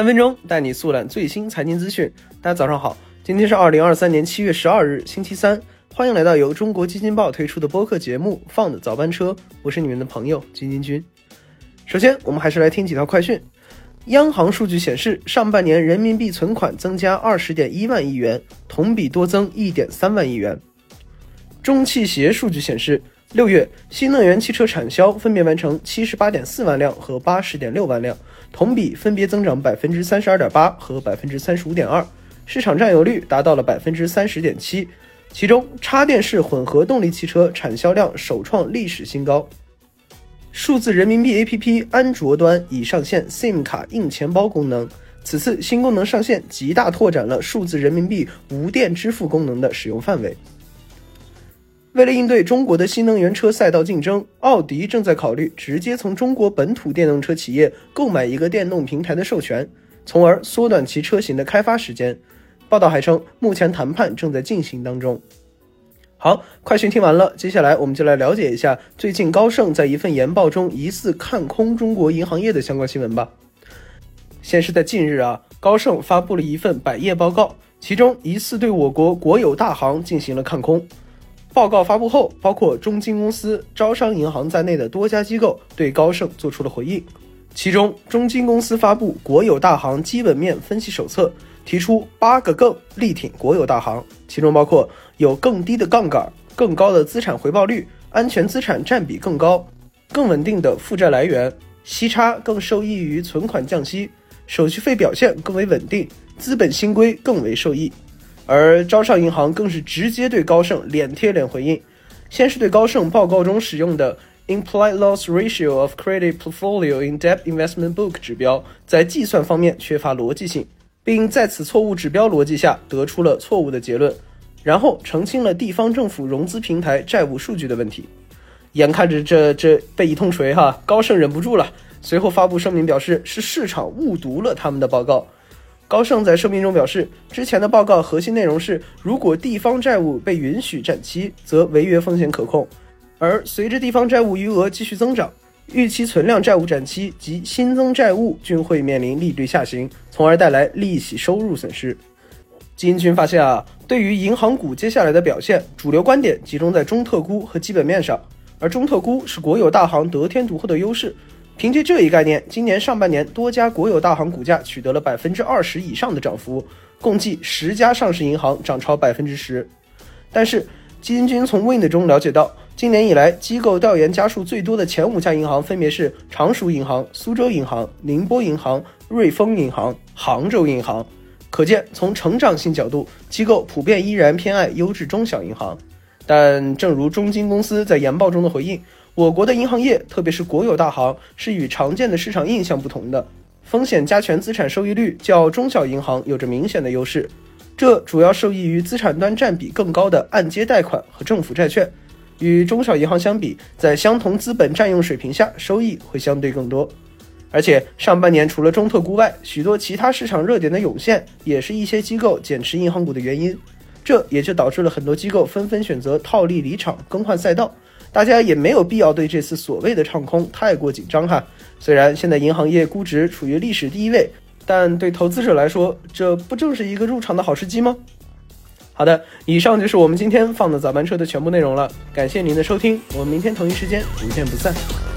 三分钟带你速览最新财经资讯。大家早上好，今天是二零二三年七月十二日，星期三。欢迎来到由中国基金报推出的播客节目《放的早班车》，我是你们的朋友金金君。首先，我们还是来听几条快讯。央行数据显示，上半年人民币存款增加二十点一万亿元，同比多增一点三万亿元。中汽协数据显示，六月新能源汽车产销分别完成七十八点四万辆和八十点六万辆，同比分别增长百分之三十二点八和百分之三十五点二，市场占有率达到了百分之三十点七。其中，插电式混合动力汽车产销量首创历史新高。数字人民币 APP 安卓端已上线 SIM 卡硬钱包功能。此次新功能上线，极大拓展了数字人民币无电支付功能的使用范围。为了应对中国的新能源车赛道竞争，奥迪正在考虑直接从中国本土电动车企业购买一个电动平台的授权，从而缩短其车型的开发时间。报道还称，目前谈判正在进行当中。好，快讯听完了，接下来我们就来了解一下最近高盛在一份研报中疑似看空中国银行业的相关新闻吧。先是在近日啊，高盛发布了一份百业报告，其中疑似对我国国有大行进行了看空。报告发布后，包括中金公司、招商银行在内的多家机构对高盛做出了回应。其中，中金公司发布《国有大行基本面分析手册》，提出八个更力挺国有大行，其中包括。有更低的杠杆、更高的资产回报率、安全资产占比更高、更稳定的负债来源、息差更受益于存款降息、手续费表现更为稳定、资本新规更为受益。而招商银行更是直接对高盛脸贴脸回应，先是对高盛报告中使用的 implied loss ratio of credit portfolio in debt investment book 指标在计算方面缺乏逻辑性，并在此错误指标逻辑下得出了错误的结论。然后澄清了地方政府融资平台债务数据的问题，眼看着这这被一通锤哈，高盛忍不住了，随后发布声明表示是市场误读了他们的报告。高盛在声明中表示，之前的报告核心内容是，如果地方债务被允许展期，则违约风险可控，而随着地方债务余额继续增长，预期存量债务展期及新增债务均会面临利率下行，从而带来利息收入损失。基金群发现啊，对于银行股接下来的表现，主流观点集中在中特估和基本面上，而中特估是国有大行得天独厚的优势。凭借这一概念，今年上半年多家国有大行股价取得了百分之二十以上的涨幅，共计十家上市银行涨超百分之十。但是，基金君从 Wind 中了解到，今年以来机构调研家数最多的前五家银行分别是常熟银行、苏州银行、宁波银行、瑞丰银行、杭州银行。可见，从成长性角度，机构普遍依然偏爱优质中小银行。但正如中金公司在研报中的回应，我国的银行业，特别是国有大行，是与常见的市场印象不同的，风险加权资产收益率较中小银行有着明显的优势。这主要受益于资产端占比更高的按揭贷款和政府债券，与中小银行相比，在相同资本占用水平下，收益会相对更多。而且上半年除了中特估外，许多其他市场热点的涌现，也是一些机构减持银行股的原因。这也就导致了很多机构纷纷选择套利离场、更换赛道。大家也没有必要对这次所谓的唱空太过紧张哈。虽然现在银行业估值处于历史第一位，但对投资者来说，这不正是一个入场的好时机吗？好的，以上就是我们今天放的早班车的全部内容了。感谢您的收听，我们明天同一时间不见不散。